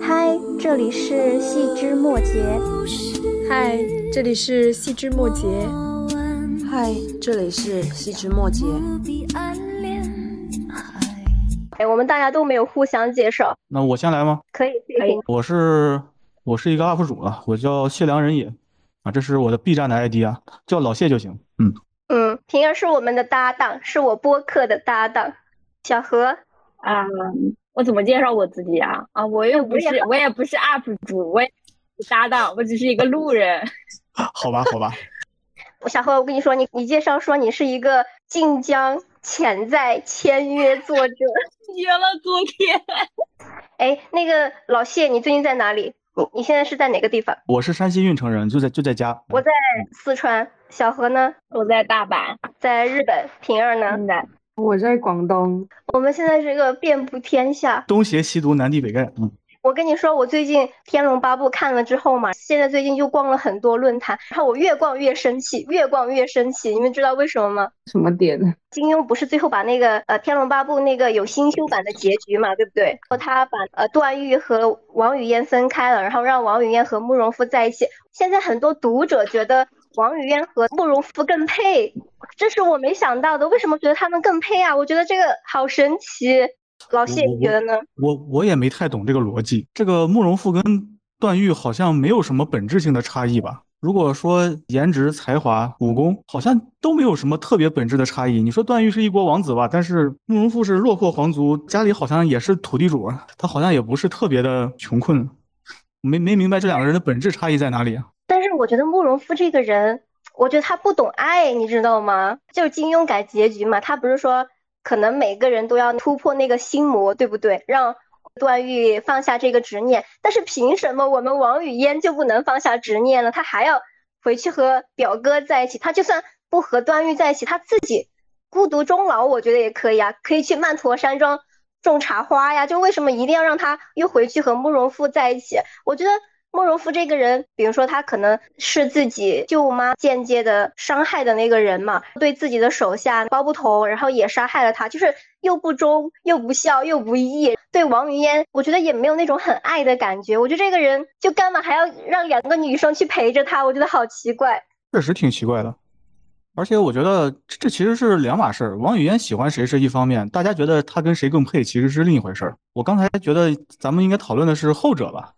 嗨，这里是细枝末节。嗨，这里是细枝末节。嗨，这里是细枝末节。哎，我们大家都没有互相介绍，那我先来吗？可以，可以。我是我是一个 UP 主了，我叫谢良人也啊，这是我的 B 站的 ID 啊，叫老谢就行。嗯嗯，平儿是我们的搭档，是我播客的搭档。小何啊，我怎么介绍我自己啊？啊，我又不是，我也不是 UP 主，我也搭档，我只是一个路人。好吧，好吧。小何，我跟你说，你你介绍说你是一个晋江潜在签约作者。约了昨天，哎，那个老谢，你最近在哪里？你你现在是在哪个地方？我是山西运城人，就在就在家。我在四川。小何呢？我在大阪，在日本。平儿呢？我在广东。我们现在是个遍布天下，东邪西毒，南帝北丐。嗯。我跟你说，我最近《天龙八部》看了之后嘛，现在最近就逛了很多论坛，然后我越逛越生气，越逛越生气。你们知道为什么吗？什么点？金庸不是最后把那个呃《天龙八部》那个有新修版的结局嘛，对不对？然后他把呃段誉和王语嫣分开了，然后让王语嫣和慕容复在一起。现在很多读者觉得王语嫣和慕容复更配，这是我没想到的。为什么觉得他们更配啊？我觉得这个好神奇。老谢，你觉得呢？我我也没太懂这个逻辑。这个慕容复跟段誉好像没有什么本质性的差异吧？如果说颜值、才华、武功，好像都没有什么特别本质的差异。你说段誉是一国王子吧，但是慕容复是落魄皇族，家里好像也是土地主，他好像也不是特别的穷困。没没明白这两个人的本质差异在哪里啊？我觉得慕容复这个人，我觉得他不懂爱，你知道吗？就是金庸改结局嘛，他不是说。可能每个人都要突破那个心魔，对不对？让段誉放下这个执念。但是凭什么我们王语嫣就不能放下执念了？他还要回去和表哥在一起。他就算不和段誉在一起，他自己孤独终老，我觉得也可以啊，可以去曼陀山庄种茶花呀。就为什么一定要让他又回去和慕容复在一起？我觉得。慕容复这个人，比如说他可能是自己舅妈间接的伤害的那个人嘛，对自己的手下包不同，然后也杀害了他，就是又不忠又不孝又不义。对王语嫣，我觉得也没有那种很爱的感觉。我觉得这个人就干嘛还要让两个女生去陪着他？我觉得好奇怪，确实挺奇怪的。而且我觉得这其实是两码事儿。王语嫣喜欢谁是一方面，大家觉得他跟谁更配其实是另一回事儿。我刚才觉得咱们应该讨论的是后者吧。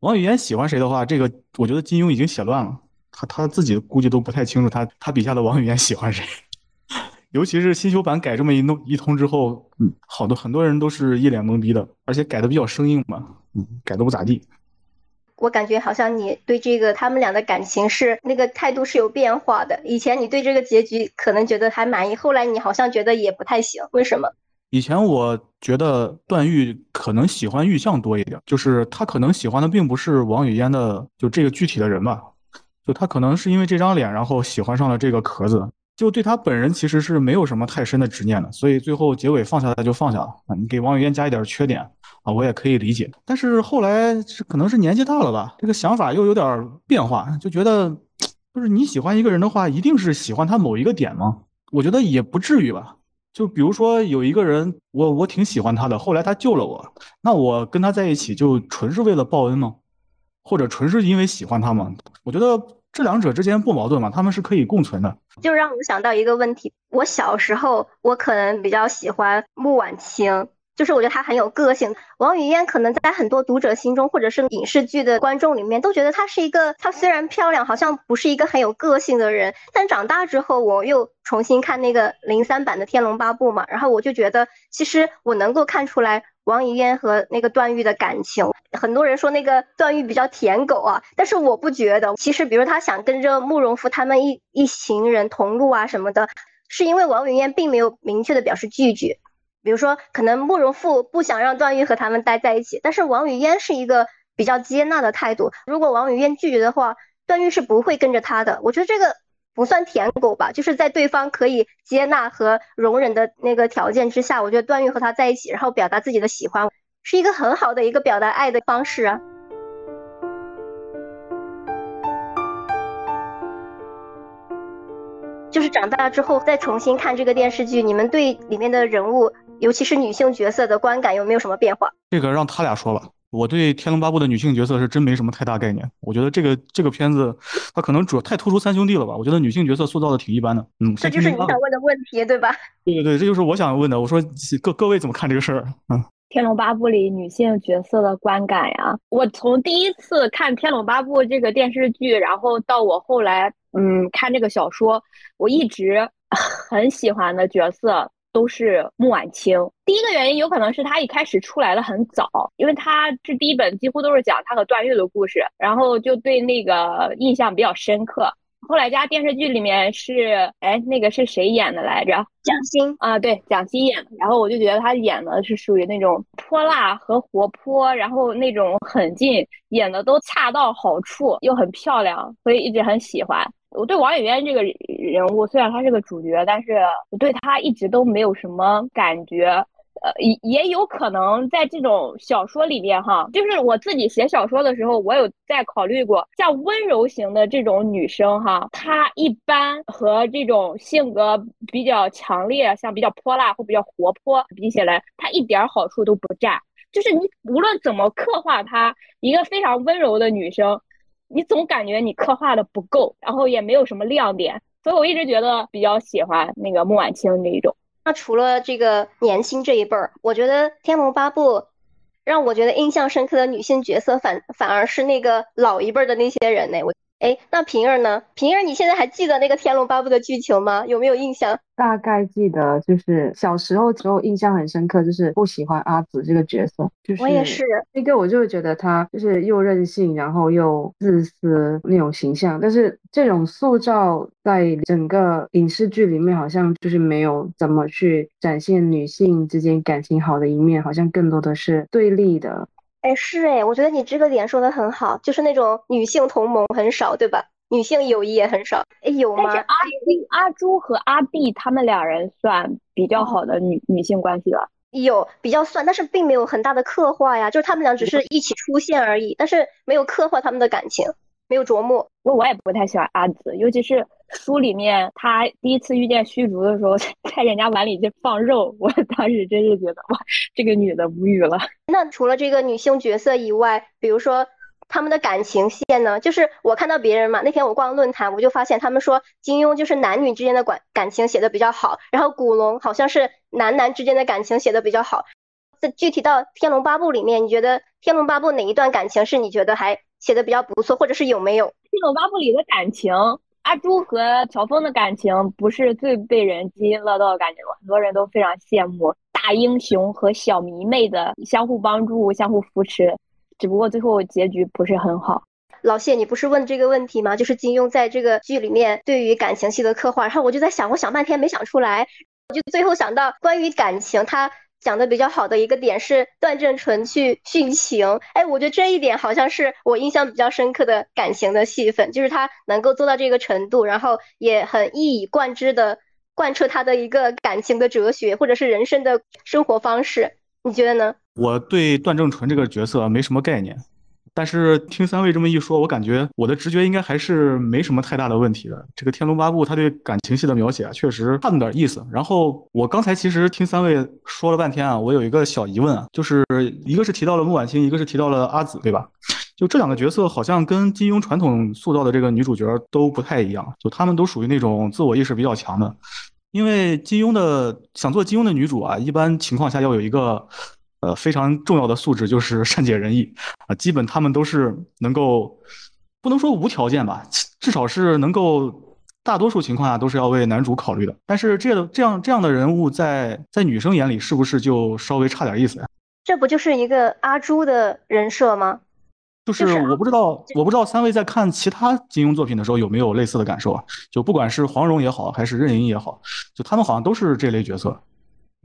王语嫣喜欢谁的话，这个我觉得金庸已经写乱了，他他自己估计都不太清楚他他笔下的王语嫣喜欢谁，尤其是新修版改这么一弄一通之后，嗯，好多很多人都是一脸懵逼的，而且改的比较生硬嘛，嗯，改的不咋地。我感觉好像你对这个他们俩的感情是那个态度是有变化的，以前你对这个结局可能觉得还满意，后来你好像觉得也不太行，为什么？以前我觉得段誉可能喜欢玉相多一点，就是他可能喜欢的并不是王语嫣的，就这个具体的人吧，就他可能是因为这张脸，然后喜欢上了这个壳子，就对他本人其实是没有什么太深的执念的，所以最后结尾放下来就放下了。你给王语嫣加一点缺点啊，我也可以理解。但是后来是可能是年纪大了吧，这个想法又有点变化，就觉得就是你喜欢一个人的话，一定是喜欢他某一个点吗？我觉得也不至于吧。就比如说有一个人，我我挺喜欢他的，后来他救了我，那我跟他在一起就纯是为了报恩吗？或者纯是因为喜欢他吗？我觉得这两者之间不矛盾嘛，他们是可以共存的。就让我想到一个问题，我小时候我可能比较喜欢慕婉清。就是我觉得她很有个性，王语嫣可能在很多读者心中，或者是影视剧的观众里面，都觉得她是一个，她虽然漂亮，好像不是一个很有个性的人。但长大之后，我又重新看那个零三版的《天龙八部》嘛，然后我就觉得，其实我能够看出来王语嫣和那个段誉的感情。很多人说那个段誉比较舔狗啊，但是我不觉得。其实，比如他想跟着慕容复他们一一行人同路啊什么的，是因为王语嫣并没有明确的表示拒绝。比如说，可能慕容复不想让段誉和他们待在一起，但是王语嫣是一个比较接纳的态度。如果王语嫣拒绝的话，段誉是不会跟着他的。我觉得这个不算舔狗吧，就是在对方可以接纳和容忍的那个条件之下，我觉得段誉和他在一起，然后表达自己的喜欢，是一个很好的一个表达爱的方式啊。就是长大之后再重新看这个电视剧，你们对里面的人物？尤其是女性角色的观感有没有什么变化？这个让他俩说吧。我对《天龙八部》的女性角色是真没什么太大概念。我觉得这个这个片子，它可能主要太突出三兄弟了吧？我觉得女性角色塑造的挺一般的。嗯，这就是你想问的问题，对吧？对对对，这就是我想问的。我说各各位怎么看这个事儿？嗯，《天龙八部》里女性角色的观感呀，我从第一次看《天龙八部》这个电视剧，然后到我后来嗯看这个小说，我一直很喜欢的角色。都是穆婉清。第一个原因有可能是他一开始出来的很早，因为他这第一本几乎都是讲他和段誉的故事，然后就对那个印象比较深刻。后来加电视剧里面是，哎，那个是谁演的来着？蒋欣啊，对，蒋欣演的。然后我就觉得她演的是属于那种泼辣和活泼，然后那种狠劲演的都恰到好处，又很漂亮，所以一直很喜欢。我对王语嫣这个人物，虽然她是个主角，但是我对她一直都没有什么感觉。呃，也也有可能在这种小说里面，哈，就是我自己写小说的时候，我有在考虑过，像温柔型的这种女生，哈，她一般和这种性格比较强烈，像比较泼辣或比较活泼比起来，她一点好处都不占。就是你无论怎么刻画她，一个非常温柔的女生。你总感觉你刻画的不够，然后也没有什么亮点，所以我一直觉得比较喜欢那个木婉清那一种。那除了这个年轻这一辈儿，我觉得《天龙八部》让我觉得印象深刻的女性角色反反而是那个老一辈的那些人呢。我哎，那平儿呢？平儿，你现在还记得那个《天龙八部》的剧情吗？有没有印象？大概记得，就是小时候时候印象很深刻，就是不喜欢阿紫这个角色。就是我也是，那个我就觉得她就是又任性，然后又自私那种形象。但是这种塑造在整个影视剧里面，好像就是没有怎么去展现女性之间感情好的一面，好像更多的是对立的。哎，是哎，我觉得你这个点说的很好，就是那种女性同盟很少，对吧？女性友谊也很少，哎，有吗？但是阿阿朱和阿碧他们俩人算比较好的女女性关系了，有比较算，但是并没有很大的刻画呀，就是他们俩只是一起出现而已，但是没有刻画他们的感情，没有琢磨。我我也不太喜欢阿紫，尤其是书里面他第一次遇见虚竹的时候，在人家碗里就放肉，我当时真是觉得哇，这个女的无语了。那除了这个女性角色以外，比如说。他们的感情线呢？就是我看到别人嘛，那天我逛论坛，我就发现他们说金庸就是男女之间的感感情写的比较好，然后古龙好像是男男之间的感情写的比较好。这具体到《天龙八部》里面，你觉得《天龙八部》哪一段感情是你觉得还写的比较不错，或者是有没有《天龙八部》里的感情？阿朱和乔峰的感情不是最被人津津乐道的感情吗？很多人都非常羡慕大英雄和小迷妹的相互帮助、相互扶持。只不过最后结局不是很好。老谢，你不是问这个问题吗？就是金庸在这个剧里面对于感情戏的刻画，然后我就在想，我想半天没想出来，我就最后想到关于感情，他讲的比较好的一个点是段正淳去殉情。哎，我觉得这一点好像是我印象比较深刻的感情的戏份，就是他能够做到这个程度，然后也很一以贯之的贯彻他的一个感情的哲学，或者是人生的生活方式。你觉得呢？我对段正淳这个角色没什么概念，但是听三位这么一说，我感觉我的直觉应该还是没什么太大的问题的。这个《天龙八部》他对感情戏的描写啊，确实差那点意思。然后我刚才其实听三位说了半天啊，我有一个小疑问啊，就是一个是提到了木婉清，一个是提到了阿紫，对吧？就这两个角色好像跟金庸传统塑造的这个女主角都不太一样，就她们都属于那种自我意识比较强的。因为金庸的想做金庸的女主啊，一般情况下要有一个，呃非常重要的素质，就是善解人意啊。基本他们都是能够，不能说无条件吧，至少是能够，大多数情况下都是要为男主考虑的。但是这这样这样的人物，在在女生眼里是不是就稍微差点意思呀？这不就是一个阿朱的人设吗？就是我不知道，我不知道三位在看其他金庸作品的时候有没有类似的感受啊？就不管是黄蓉也好，还是任盈也好，就他们好像都是这类角色，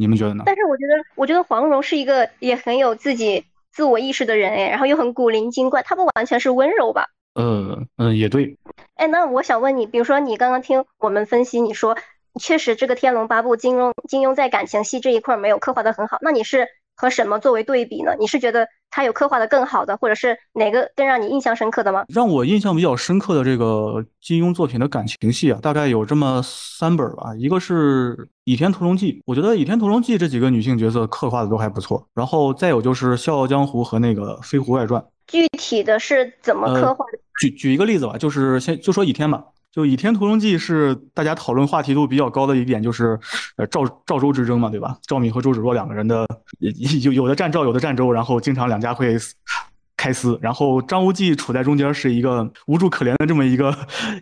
你们觉得呢？但是我觉得，我觉得黄蓉是一个也很有自己自我意识的人哎，然后又很古灵精怪，她不完全是温柔吧？呃嗯，也对。哎，那我想问你，比如说你刚刚听我们分析，你说确实这个《天龙八部》金庸金庸在感情戏这一块没有刻画的很好，那你是和什么作为对比呢？你是觉得？他有刻画的更好的，或者是哪个更让你印象深刻的吗？让我印象比较深刻的这个金庸作品的感情戏啊，大概有这么三本吧。一个是《倚天屠龙记》，我觉得《倚天屠龙记》这几个女性角色刻画的都还不错。然后再有就是《笑傲江湖》和那个《飞狐外传》。具体的是怎么刻画的？举举一个例子吧，就是先就说倚天吧。就《倚天屠龙记》是大家讨论话题度比较高的一点，就是呃赵赵周之争嘛，对吧？赵敏和周芷若两个人的有有的战赵，有的战周，然后经常两家会开撕。然后张无忌处在中间，是一个无助可怜的这么一个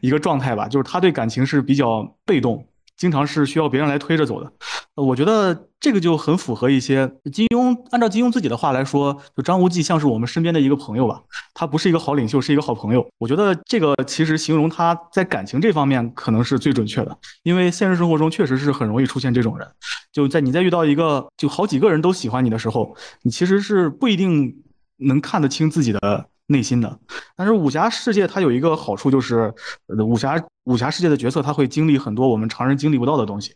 一个状态吧，就是他对感情是比较被动。经常是需要别人来推着走的，我觉得这个就很符合一些金庸。按照金庸自己的话来说，就张无忌像是我们身边的一个朋友吧，他不是一个好领袖，是一个好朋友。我觉得这个其实形容他在感情这方面可能是最准确的，因为现实生活中确实是很容易出现这种人。就在你在遇到一个就好几个人都喜欢你的时候，你其实是不一定能看得清自己的。内心的，但是武侠世界它有一个好处，就是武侠武侠世界的角色他会经历很多我们常人经历不到的东西，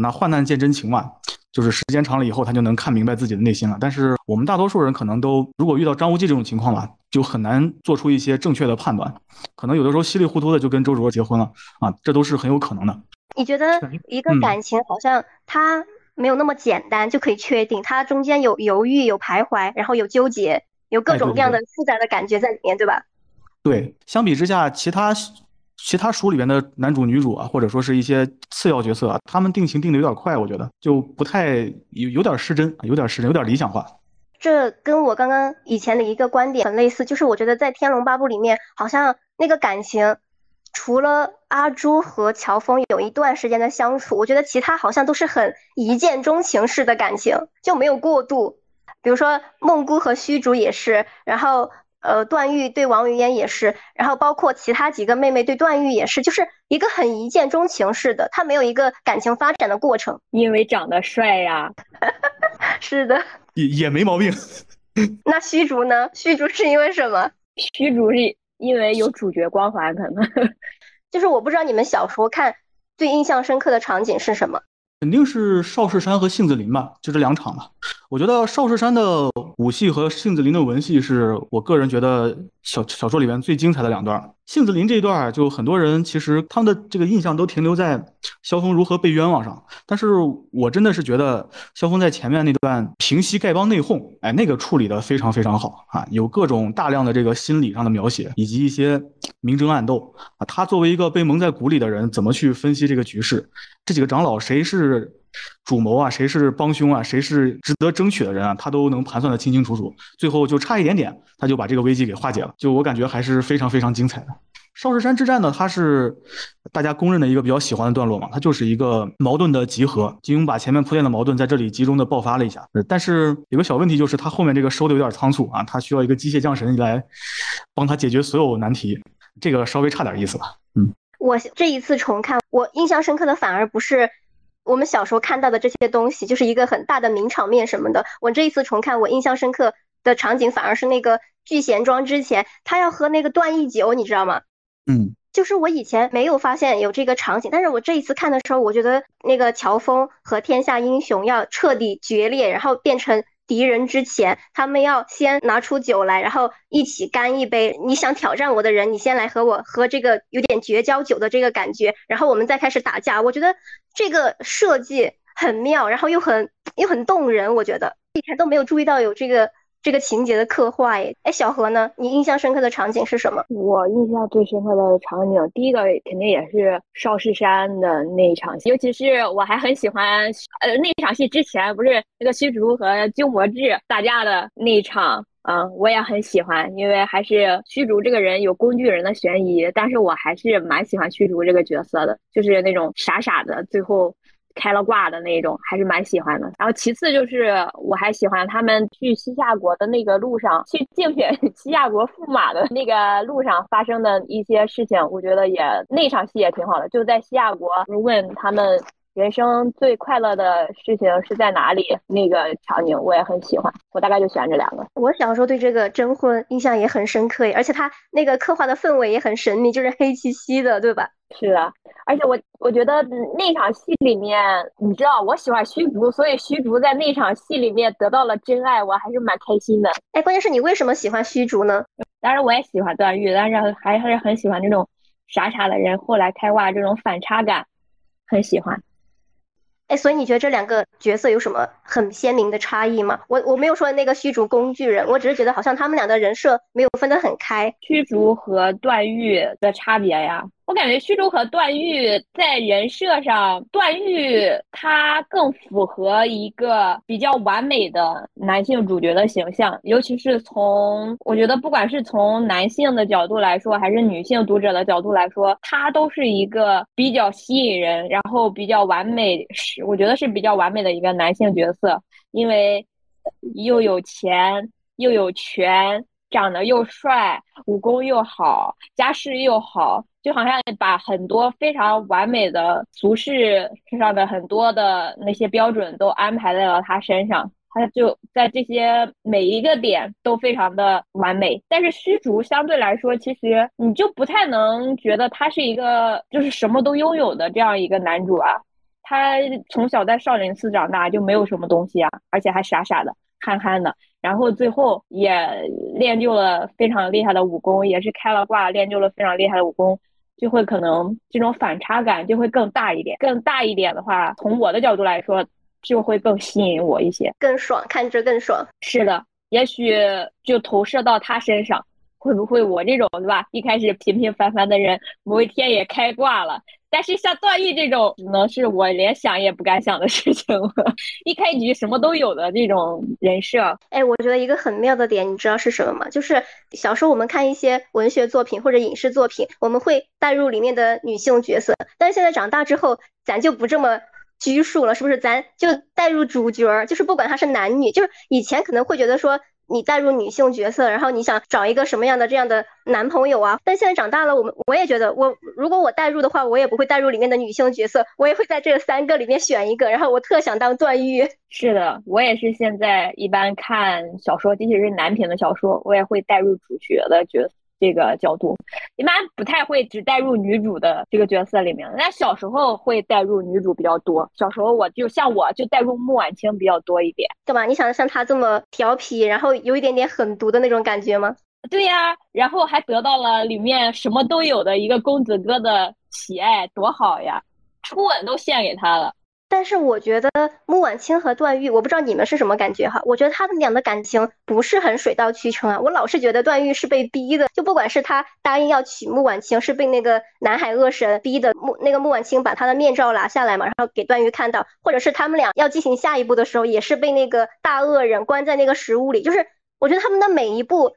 那患难见真情嘛，就是时间长了以后他就能看明白自己的内心了。但是我们大多数人可能都，如果遇到张无忌这种情况吧，就很难做出一些正确的判断，可能有的时候稀里糊涂的就跟周芷若结婚了啊，这都是很有可能的。你觉得一个感情好像它没有那么简单就可以确定，它中间有犹豫、有徘徊，然后有纠结。有各种各样的复杂的感觉在里面，对吧？对，相比之下，其他其他书里边的男主、女主啊，或者说是一些次要角色啊，他们定情定的有点快，我觉得就不太有有点失真，有点失真，有点理想化。这跟我刚刚以前的一个观点很类似，就是我觉得在《天龙八部》里面，好像那个感情，除了阿朱和乔峰有一段时间的相处，我觉得其他好像都是很一见钟情式的感情，就没有过渡。比如说孟姑和虚竹也是，然后呃段誉对王语嫣也是，然后包括其他几个妹妹对段誉也是，就是一个很一见钟情似的，他没有一个感情发展的过程。因为长得帅呀，是的，也也没毛病。那虚竹呢？虚竹是因为什么？虚竹是因为有主角光环，可能。就是我不知道你们小时候看最印象深刻的场景是什么。肯定是邵氏山和杏子林吧，就这两场吧。我觉得邵氏山的武戏和杏子林的文戏是我个人觉得小小说里面最精彩的两段。杏子林这一段，就很多人其实他们的这个印象都停留在萧峰如何被冤枉上，但是我真的是觉得萧峰在前面那段平息丐帮内讧，哎，那个处理的非常非常好啊，有各种大量的这个心理上的描写，以及一些明争暗斗啊。他作为一个被蒙在鼓里的人，怎么去分析这个局势？这几个长老谁是主谋啊？谁是帮凶啊？谁是值得争取的人啊？他都能盘算的清清楚楚，最后就差一点点，他就把这个危机给化解了。就我感觉还是非常非常精彩的。少室山之战呢，它是大家公认的一个比较喜欢的段落嘛，它就是一个矛盾的集合。金庸把前面铺垫的矛盾在这里集中的爆发了一下，但是有个小问题就是他后面这个收的有点仓促啊，他需要一个机械降神来帮他解决所有难题，这个稍微差点意思吧。嗯，我这一次重看，我印象深刻的反而不是我们小时候看到的这些东西，就是一个很大的名场面什么的。我这一次重看，我印象深刻的场景反而是那个聚贤庄之前，他要喝那个断义酒，你知道吗？嗯，就是我以前没有发现有这个场景，但是我这一次看的时候，我觉得那个乔峰和天下英雄要彻底决裂，然后变成敌人之前，他们要先拿出酒来，然后一起干一杯。你想挑战我的人，你先来和我喝这个有点绝交酒的这个感觉，然后我们再开始打架。我觉得这个设计很妙，然后又很又很动人。我觉得以前都没有注意到有这个。这个情节的刻画，哎，哎，小何呢？你印象深刻的场景是什么？我印象最深刻的场景，第一个肯定也是少室山的那一场戏，尤其是我还很喜欢，呃，那场戏之前不是那个虚竹和鸠摩智打架的那一场，嗯，我也很喜欢，因为还是虚竹这个人有工具人的嫌疑，但是我还是蛮喜欢虚竹这个角色的，就是那种傻傻的，最后。开了挂的那种，还是蛮喜欢的。然后其次就是，我还喜欢他们去西夏国的那个路上，去竞选 西夏国驸马的那个路上发生的一些事情，我觉得也那场戏也挺好的。就在西夏国问他们人生最快乐的事情是在哪里？那个场景我也很喜欢，我大概就选这两个。我小时候对这个征婚印象也很深刻，而且他那个刻画的氛围也很神秘，就是黑漆漆的，对吧？是的，而且我我觉得那场戏里面，你知道我喜欢虚竹，所以虚竹在那场戏里面得到了真爱，我还是蛮开心的。哎，关键是你为什么喜欢虚竹呢？当然我也喜欢段誉，但是还还是很喜欢那种傻傻的人，后来开挂这种反差感，很喜欢。哎，所以你觉得这两个角色有什么很鲜明的差异吗？我我没有说那个虚竹工具人，我只是觉得好像他们俩的人设没有分得很开。虚竹和段誉的差别呀。我感觉虚竹和段誉在人设上，段誉他更符合一个比较完美的男性主角的形象，尤其是从我觉得不管是从男性的角度来说，还是女性读者的角度来说，他都是一个比较吸引人，然后比较完美，是我觉得是比较完美的一个男性角色，因为又有钱又有权，长得又帅，武功又好，家世又好。就好像把很多非常完美的俗世身上的很多的那些标准都安排在了他身上，他就在这些每一个点都非常的完美。但是虚竹相对来说，其实你就不太能觉得他是一个就是什么都拥有的这样一个男主啊。他从小在少林寺长大，就没有什么东西啊，而且还傻傻的、憨憨的，然后最后也练就了非常厉害的武功，也是开了挂，练就了非常厉害的武功。就会可能这种反差感就会更大一点，更大一点的话，从我的角度来说，就会更吸引我一些，更爽，看着更爽。是的，也许就投射到他身上，会不会我这种对吧？一开始平平凡凡的人，某一天也开挂了。但是像段誉这种，只能是我连想也不敢想的事情了。一开局什么都有的这种人设，哎，我觉得一个很妙的点，你知道是什么吗？就是小时候我们看一些文学作品或者影视作品，我们会带入里面的女性角色，但是现在长大之后，咱就不这么拘束了，是不是？咱就带入主角，就是不管他是男女，就是以前可能会觉得说。你带入女性角色，然后你想找一个什么样的这样的男朋友啊？但现在长大了，我们我也觉得，我如果我带入的话，我也不会带入里面的女性角色，我也会在这三个里面选一个。然后我特想当段誉。是的，我也是现在一般看小说，即使是男频的小说，我也会带入主角的角色。这个角度，一般不太会只带入女主的这个角色里面。那小时候会带入女主比较多。小时候我就像我就带入穆婉清比较多一点。干嘛？你想像她这么调皮，然后有一点点狠毒的那种感觉吗？对呀，然后还得到了里面什么都有的一个公子哥的喜爱，多好呀！初吻都献给他了。但是我觉得穆婉清和段誉，我不知道你们是什么感觉哈。我觉得他们俩的感情不是很水到渠成啊。我老是觉得段誉是被逼的，就不管是他答应要娶穆婉清，是被那个南海恶神逼的，穆那个穆婉清把他的面罩拿下来嘛，然后给段誉看到，或者是他们俩要进行下一步的时候，也是被那个大恶人关在那个食物里。就是我觉得他们的每一步。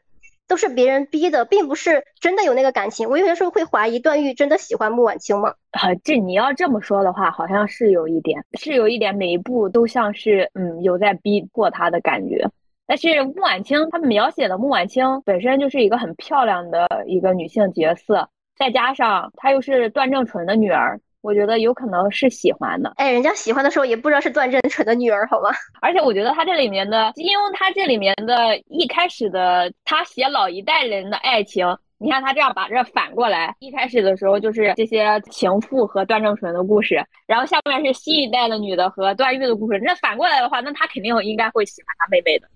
都是别人逼的，并不是真的有那个感情。我有些时候会怀疑段誉真的喜欢穆婉清吗？啊，这你要这么说的话，好像是有一点，是有一点，每一步都像是嗯有在逼迫他的感觉。但是穆婉清他描写的穆婉清本身就是一个很漂亮的一个女性角色，再加上她又是段正淳的女儿。我觉得有可能是喜欢的，哎，人家喜欢的时候也不知道是段正淳的女儿，好吗？而且我觉得他这里面的，因为他这里面的一开始的他写老一代人的爱情，你看他这样把这反过来，一开始的时候就是这些情妇和段正淳的故事，然后下面是新一代的女的和段誉的故事，那反过来的话，那他肯定应该会喜欢他妹妹的。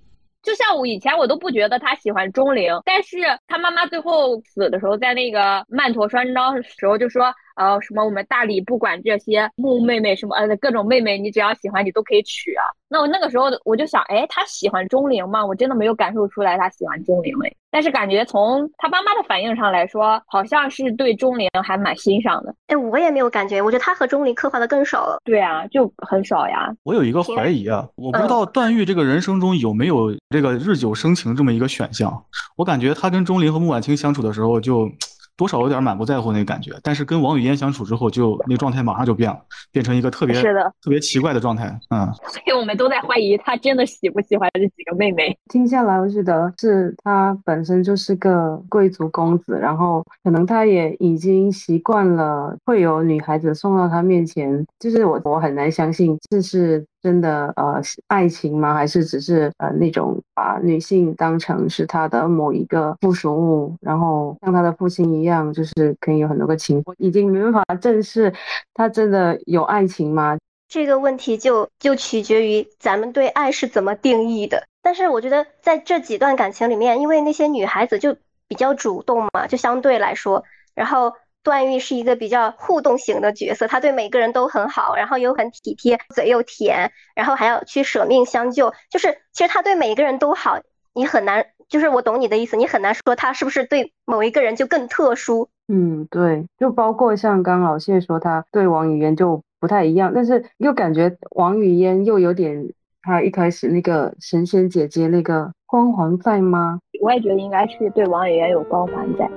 就像我以前我都不觉得他喜欢钟灵，但是他妈妈最后死的时候，在那个曼陀栓章时候就说。呃，什么我们大理不管这些木妹妹什么呃各种妹妹，你只要喜欢你都可以娶啊。那我那个时候我就想，哎，他喜欢钟灵吗？我真的没有感受出来他喜欢钟灵哎。但是感觉从他妈妈的反应上来说，好像是对钟灵还蛮欣赏的。哎，我也没有感觉，我觉得他和钟灵刻画的更少了。对啊，就很少呀。我有一个怀疑啊，我不知道段誉这个人生中有没有这个日久生情这么一个选项。我感觉他跟钟灵和穆婉清相处的时候就。多少有点满不在乎那个感觉。但是跟王语嫣相处之后，就那个状态马上就变了，变成一个特别是的特别奇怪的状态。嗯，所以我们都在怀疑他真的喜不喜欢这几个妹妹。听下来，我觉得是他本身就是个贵族公子，然后可能他也已经习惯了会有女孩子送到他面前，就是我我很难相信这是真的呃爱情吗？还是只是呃那种把女性当成是他的某一个附属物，然后像他的父亲一样，就是可以有很多个情，已经没办法正视他真的有爱情吗？这个问题就就取决于咱们对爱是怎么定义的。但是我觉得在这几段感情里面，因为那些女孩子就比较主动嘛，就相对来说，然后段誉是一个比较互动型的角色，他对每个人都很好，然后又很体贴，嘴又甜，然后还要去舍命相救，就是其实他对每一个人都好，你很难，就是我懂你的意思，你很难说他是不是对某一个人就更特殊。嗯，对，就包括像刚老谢说，他对王语嫣就不太一样，但是又感觉王语嫣又有点他一开始那个神仙姐姐那个光环在吗？我也觉得应该是对王语嫣有光环在。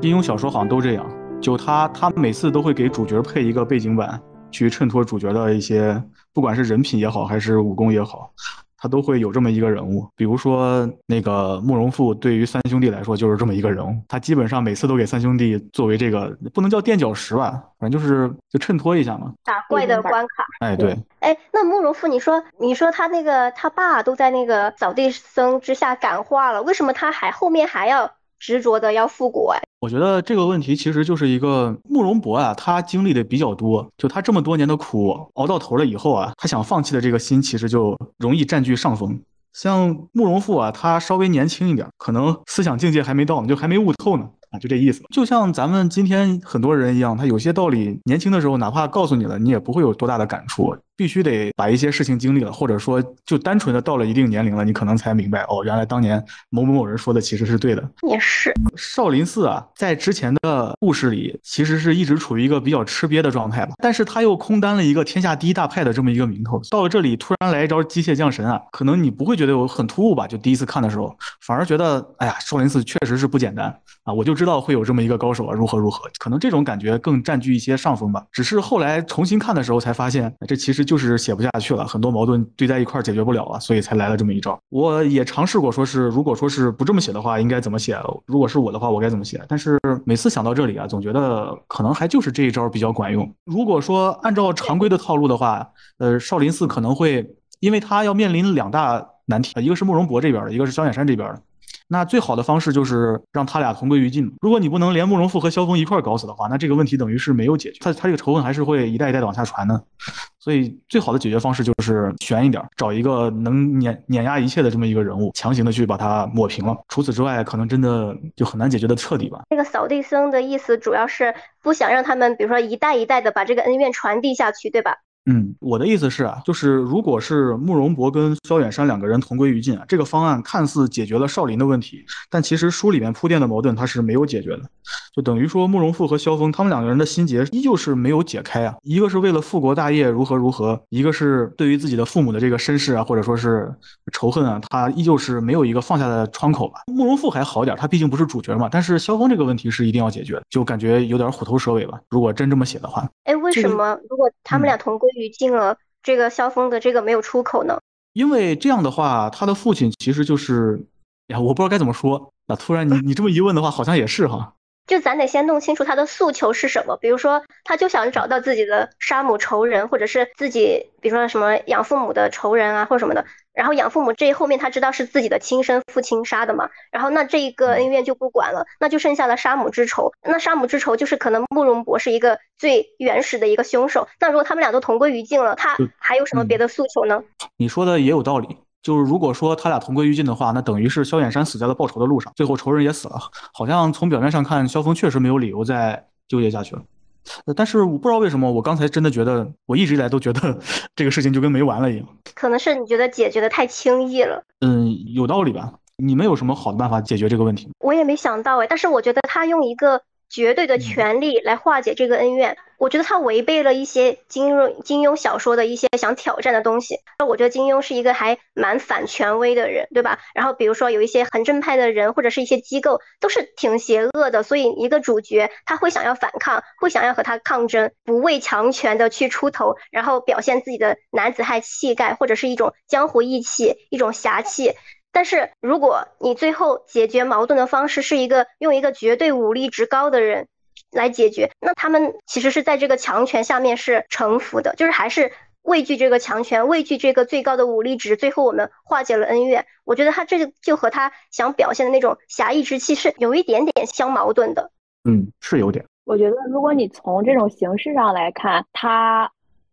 金庸小说好像都这样，就他他每次都会给主角配一个背景板，去衬托主角的一些，不管是人品也好，还是武功也好。他都会有这么一个人物，比如说那个慕容复，对于三兄弟来说就是这么一个人物。他基本上每次都给三兄弟作为这个不能叫垫脚石吧，反正就是就衬托一下嘛。打怪的关卡。哎，对。哎，那慕容复，你说你说他那个他爸都在那个扫地僧之下感化了，为什么他还后面还要执着的要复古？哎，我觉得这个问题其实就是一个慕容博啊，他经历的比较多，就他这么多年的苦熬到头了以后啊，他想放弃的这个心其实就容易占据上风。像慕容复啊，他稍微年轻一点，可能思想境界还没到呢，就还没悟透呢。啊，就这意思。就像咱们今天很多人一样，他有些道理，年轻的时候哪怕告诉你了，你也不会有多大的感触。必须得把一些事情经历了，或者说就单纯的到了一定年龄了，你可能才明白，哦，原来当年某某某人说的其实是对的。也是。少林寺啊，在之前的故事里，其实是一直处于一个比较吃瘪的状态吧。但是他又空担了一个天下第一大派的这么一个名头，到了这里突然来一招机械降神啊，可能你不会觉得我很突兀吧？就第一次看的时候，反而觉得，哎呀，少林寺确实是不简单啊！我就知道会有这么一个高手啊，如何如何，可能这种感觉更占据一些上风吧。只是后来重新看的时候才发现，这其实就是写不下去。了很多矛盾堆在一块儿解决不了了，所以才来了这么一招。我也尝试过，说是如果说是不这么写的话，应该怎么写？如果是我的话，我该怎么写？但是每次想到这里啊，总觉得可能还就是这一招比较管用。如果说按照常规的套路的话，呃，少林寺可能会，因为他要面临两大难题，一个是慕容博这边的，一个是萧远山这边的。那最好的方式就是让他俩同归于尽。如果你不能连慕容复和萧峰一块搞死的话，那这个问题等于是没有解决，他他这个仇恨还是会一代一代的往下传的。所以最好的解决方式就是悬一点，找一个能碾碾压一切的这么一个人物，强行的去把它抹平了。除此之外，可能真的就很难解决的彻底吧。那个扫地僧的意思主要是不想让他们，比如说一代一代的把这个恩怨传递下去，对吧？嗯，我的意思是啊，就是如果是慕容博跟萧远山两个人同归于尽啊，这个方案看似解决了少林的问题，但其实书里面铺垫的矛盾它是没有解决的，就等于说慕容复和萧峰他们两个人的心结依旧是没有解开啊，一个是为了复国大业如何如何，一个是对于自己的父母的这个身世啊，或者说是仇恨啊，他依旧是没有一个放下的窗口吧。慕容复还好点，他毕竟不是主角嘛，但是萧峰这个问题是一定要解决的，就感觉有点虎头蛇尾吧。如果真这么写的话，哎，为什么如果他们俩同归？于进了，这个萧峰的这个没有出口呢？因为这样的话，他的父亲其实就是，呀，我不知道该怎么说。那突然你你这么一问的话，好像也是哈。就咱得先弄清楚他的诉求是什么，比如说他就想找到自己的杀母仇人，或者是自己，比如说什么养父母的仇人啊，或者什么的。然后养父母这后面他知道是自己的亲生父亲杀的嘛，然后那这一个恩怨就不管了，那就剩下了杀母之仇。那杀母之仇就是可能慕容博是一个最原始的一个凶手。那如果他们俩都同归于尽了，他还有什么别的诉求呢？你说的也有道理。就是如果说他俩同归于尽的话，那等于是萧远山死在了报仇的路上，最后仇人也死了。好像从表面上看，萧峰确实没有理由再纠结下去了。但是我不知道为什么，我刚才真的觉得，我一直以来都觉得 这个事情就跟没完了一样。可能是你觉得解决的太轻易了。嗯，有道理吧？你们有什么好的办法解决这个问题？我也没想到哎，但是我觉得他用一个绝对的权利来化解这个恩怨。我觉得他违背了一些金庸金庸小说的一些想挑战的东西。那我觉得金庸是一个还蛮反权威的人，对吧？然后比如说有一些很正派的人或者是一些机构都是挺邪恶的，所以一个主角他会想要反抗，会想要和他抗争，不畏强权的去出头，然后表现自己的男子汉气概或者是一种江湖义气、一种侠气。但是如果你最后解决矛盾的方式是一个用一个绝对武力值高的人。来解决，那他们其实是在这个强权下面是臣服的，就是还是畏惧这个强权，畏惧这个最高的武力值。最后我们化解了恩怨，我觉得他这个就和他想表现的那种侠义之气是有一点点相矛盾的。嗯，是有点。我觉得如果你从这种形式上来看，他。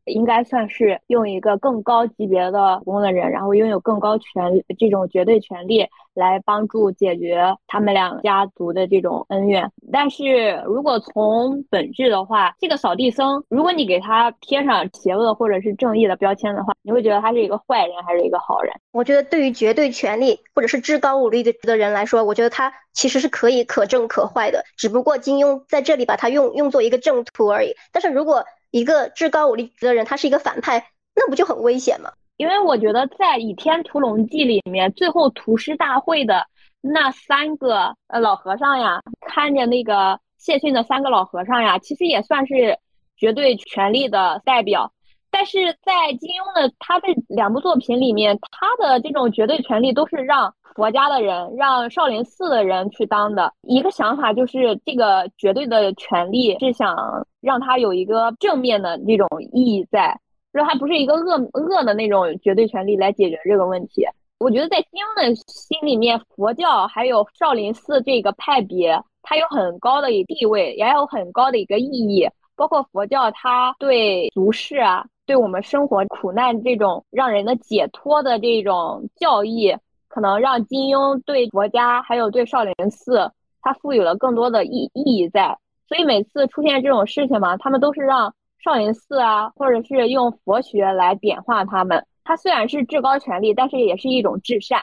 应该算是用一个更高级别的工的人，然后拥有更高权这种绝对权利来帮助解决他们两家族的这种恩怨。但是如果从本质的话，这个扫地僧，如果你给他贴上邪恶或者是正义的标签的话，你会觉得他是一个坏人还是一个好人？我觉得对于绝对权力或者是至高武力的的人来说，我觉得他其实是可以可正可坏的，只不过金庸在这里把他用用作一个正途而已。但是如果一个至高武力的人，他是一个反派，那不就很危险吗？因为我觉得在《倚天屠龙记》里面，最后屠师大会的那三个呃老和尚呀，看着那个谢逊的三个老和尚呀，其实也算是绝对权力的代表。但是在金庸的他的两部作品里面，他的这种绝对权力都是让佛家的人、让少林寺的人去当的。一个想法就是，这个绝对的权力是想让他有一个正面的那种意义在，说他不是一个恶恶的那种绝对权力来解决这个问题。我觉得在金庸的心里面，佛教还有少林寺这个派别，它有很高的一地位，也有很高的一个意义。包括佛教，它对俗世啊。对我们生活苦难这种让人的解脱的这种教义，可能让金庸对佛家还有对少林寺，他赋予了更多的意意义在。所以每次出现这种事情嘛，他们都是让少林寺啊，或者是用佛学来点化他们。他虽然是至高权力，但是也是一种至善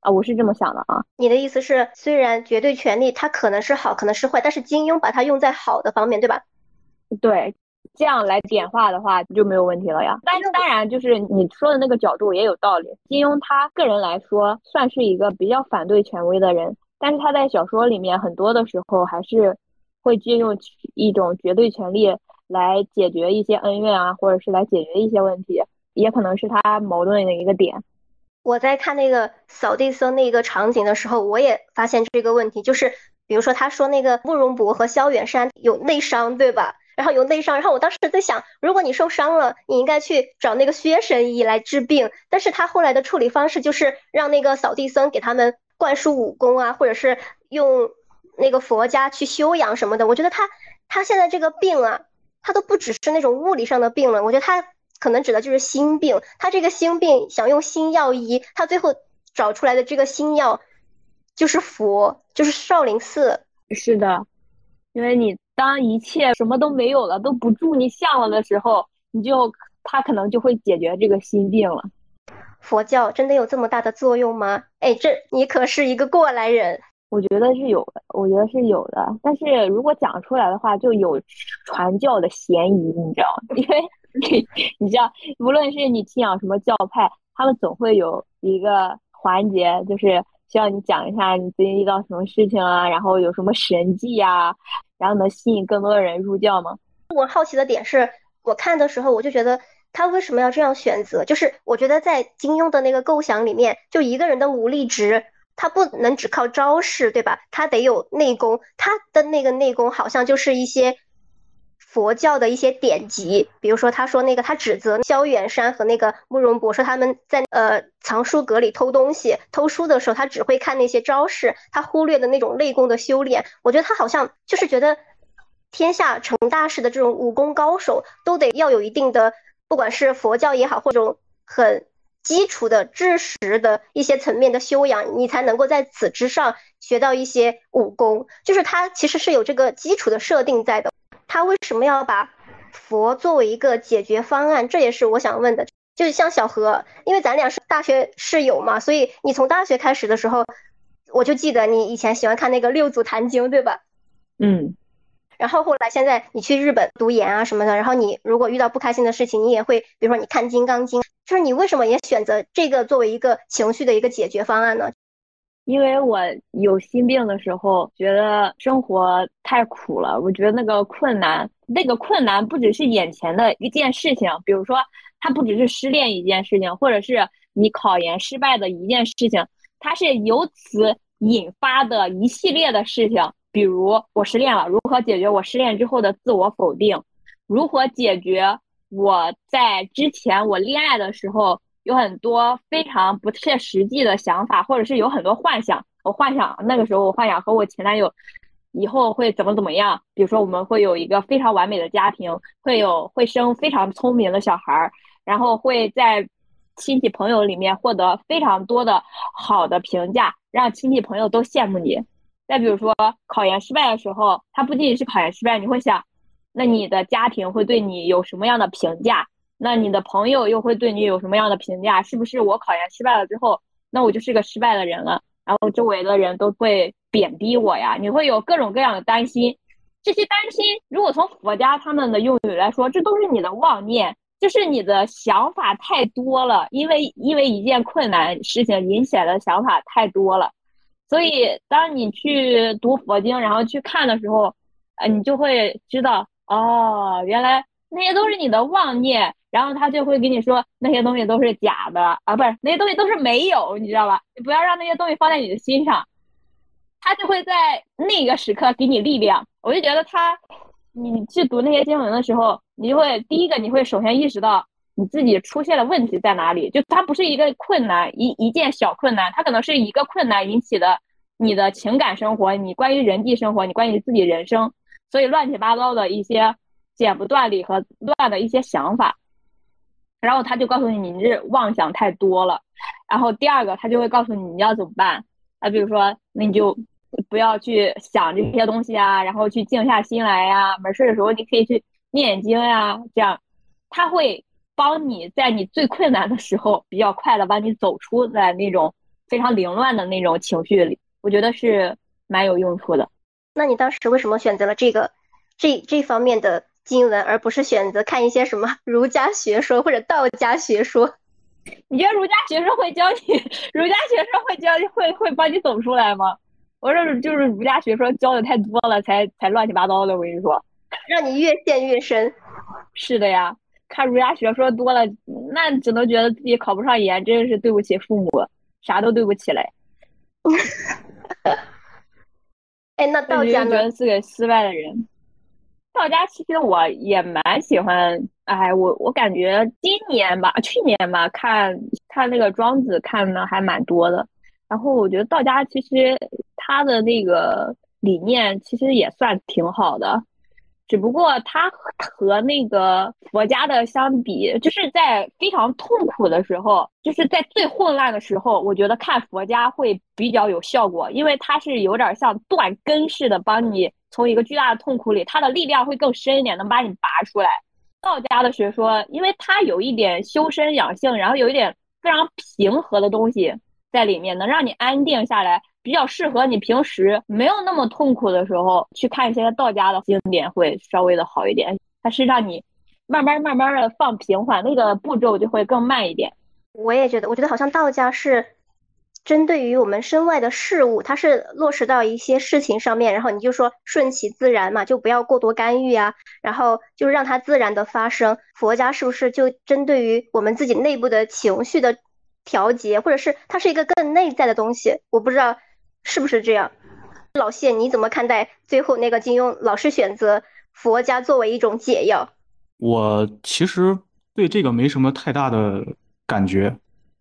啊，我是这么想的啊。你的意思是，虽然绝对权力它可能是好，可能是坏，但是金庸把它用在好的方面，对吧？对。这样来点化的话就没有问题了呀。但当然，就是你说的那个角度也有道理。金庸他个人来说算是一个比较反对权威的人，但是他在小说里面很多的时候还是会借用一种绝对权力来解决一些恩怨啊，或者是来解决一些问题，也可能是他矛盾的一个点。我在看那个扫地僧那个场景的时候，我也发现这个问题，就是比如说他说那个慕容博和萧远山有内伤，对吧？然后有内伤，然后我当时在想，如果你受伤了，你应该去找那个薛神医来治病。但是他后来的处理方式就是让那个扫地僧给他们灌输武功啊，或者是用那个佛家去修养什么的。我觉得他他现在这个病啊，他都不只是那种物理上的病了，我觉得他可能指的就是心病。他这个心病想用心药医，他最后找出来的这个心药就是佛，就是少林寺。是的，因为你。当一切什么都没有了，都不助你相了的时候，你就他可能就会解决这个心病了。佛教真的有这么大的作用吗？哎，这你可是一个过来人。我觉得是有的，我觉得是有的。但是如果讲出来的话，就有传教的嫌疑，你知道吗？因为你你知道，无论是你信仰什么教派，他们总会有一个环节，就是需要你讲一下你最近遇到什么事情啊，然后有什么神迹呀。然后能吸引更多的人入教吗？我好奇的点是，我看的时候我就觉得他为什么要这样选择？就是我觉得在金庸的那个构想里面，就一个人的武力值，他不能只靠招式，对吧？他得有内功，他的那个内功好像就是一些。佛教的一些典籍，比如说他说那个他指责萧远山和那个慕容博说他们在呃藏书阁里偷东西偷书的时候，他只会看那些招式，他忽略的那种内功的修炼。我觉得他好像就是觉得天下成大事的这种武功高手都得要有一定的，不管是佛教也好，或者很基础的知识的一些层面的修养，你才能够在此之上学到一些武功。就是他其实是有这个基础的设定在的。他为什么要把佛作为一个解决方案？这也是我想问的。就是像小何，因为咱俩是大学室友嘛，所以你从大学开始的时候，我就记得你以前喜欢看那个六祖坛经，对吧？嗯，然后后来现在你去日本读研啊什么的，然后你如果遇到不开心的事情，你也会，比如说你看《金刚经》，就是你为什么也选择这个作为一个情绪的一个解决方案呢？因为我有心病的时候，觉得生活太苦了。我觉得那个困难，那个困难不只是眼前的一件事情，比如说它不只是失恋一件事情，或者是你考研失败的一件事情，它是由此引发的一系列的事情。比如我失恋了，如何解决我失恋之后的自我否定？如何解决我在之前我恋爱的时候？有很多非常不切实际的想法，或者是有很多幻想。我幻想那个时候，我幻想和我前男友以后会怎么怎么样。比如说，我们会有一个非常完美的家庭，会有会生非常聪明的小孩儿，然后会在亲戚朋友里面获得非常多的好的评价，让亲戚朋友都羡慕你。再比如说，考研失败的时候，他不仅仅是考研失败，你会想，那你的家庭会对你有什么样的评价？那你的朋友又会对你有什么样的评价？是不是我考研失败了之后，那我就是个失败的人了？然后周围的人都会贬低我呀？你会有各种各样的担心。这些担心，如果从佛家他们的用语来说，这都是你的妄念，就是你的想法太多了。因为因为一件困难事情引起来的想法太多了，所以当你去读佛经，然后去看的时候，呃，你就会知道，哦，原来那些都是你的妄念。然后他就会跟你说那些东西都是假的啊，不是那些东西都是没有，你知道吧？你不要让那些东西放在你的心上，他就会在那个时刻给你力量。我就觉得他，你去读那些经文的时候，你就会第一个你会首先意识到你自己出现的问题在哪里，就它不是一个困难一一件小困难，它可能是一个困难引起的你的情感生活，你关于人际生活，你关于自己人生，所以乱七八糟的一些剪不断理和乱的一些想法。然后他就告诉你，你这妄想太多了。然后第二个，他就会告诉你你要怎么办。啊，比如说，那你就不要去想这些东西啊，然后去静下心来呀。没事的时候，你可以去念经呀，这样他会帮你在你最困难的时候，比较快的帮你走出在那种非常凌乱的那种情绪里。我觉得是蛮有用处的。那你当时为什么选择了这个这这方面的？经文，而不是选择看一些什么 儒家学说或者道家学说。你觉得儒家学说会教你？儒家学说会教会会帮你走出来吗？我说就是儒家学说教的太多了，才才乱七八糟的。我跟你说，让你越陷越深。是的呀，看儒家学说多了，那只能觉得自己考不上研，真是对不起父母，啥都对不起嘞。哎，那道家觉得是个失败的人。道家其实我也蛮喜欢，哎，我我感觉今年吧，去年吧，看看那个庄子看的还蛮多的。然后我觉得道家其实他的那个理念其实也算挺好的，只不过他和那个佛家的相比，就是在非常痛苦的时候，就是在最混乱的时候，我觉得看佛家会比较有效果，因为它是有点像断根似的帮你。从一个巨大的痛苦里，它的力量会更深一点，能把你拔出来。道家的学说，因为它有一点修身养性，然后有一点非常平和的东西在里面，能让你安定下来，比较适合你平时没有那么痛苦的时候去看一些道家的经典，会稍微的好一点。它是让你慢慢慢慢的放平缓，那个步骤就会更慢一点。我也觉得，我觉得好像道家是。针对于我们身外的事物，它是落实到一些事情上面，然后你就说顺其自然嘛，就不要过多干预啊，然后就让它自然的发生。佛家是不是就针对于我们自己内部的情绪的调节，或者是它是一个更内在的东西？我不知道是不是这样。老谢，你怎么看待最后那个金庸老师选择佛家作为一种解药？我其实对这个没什么太大的感觉，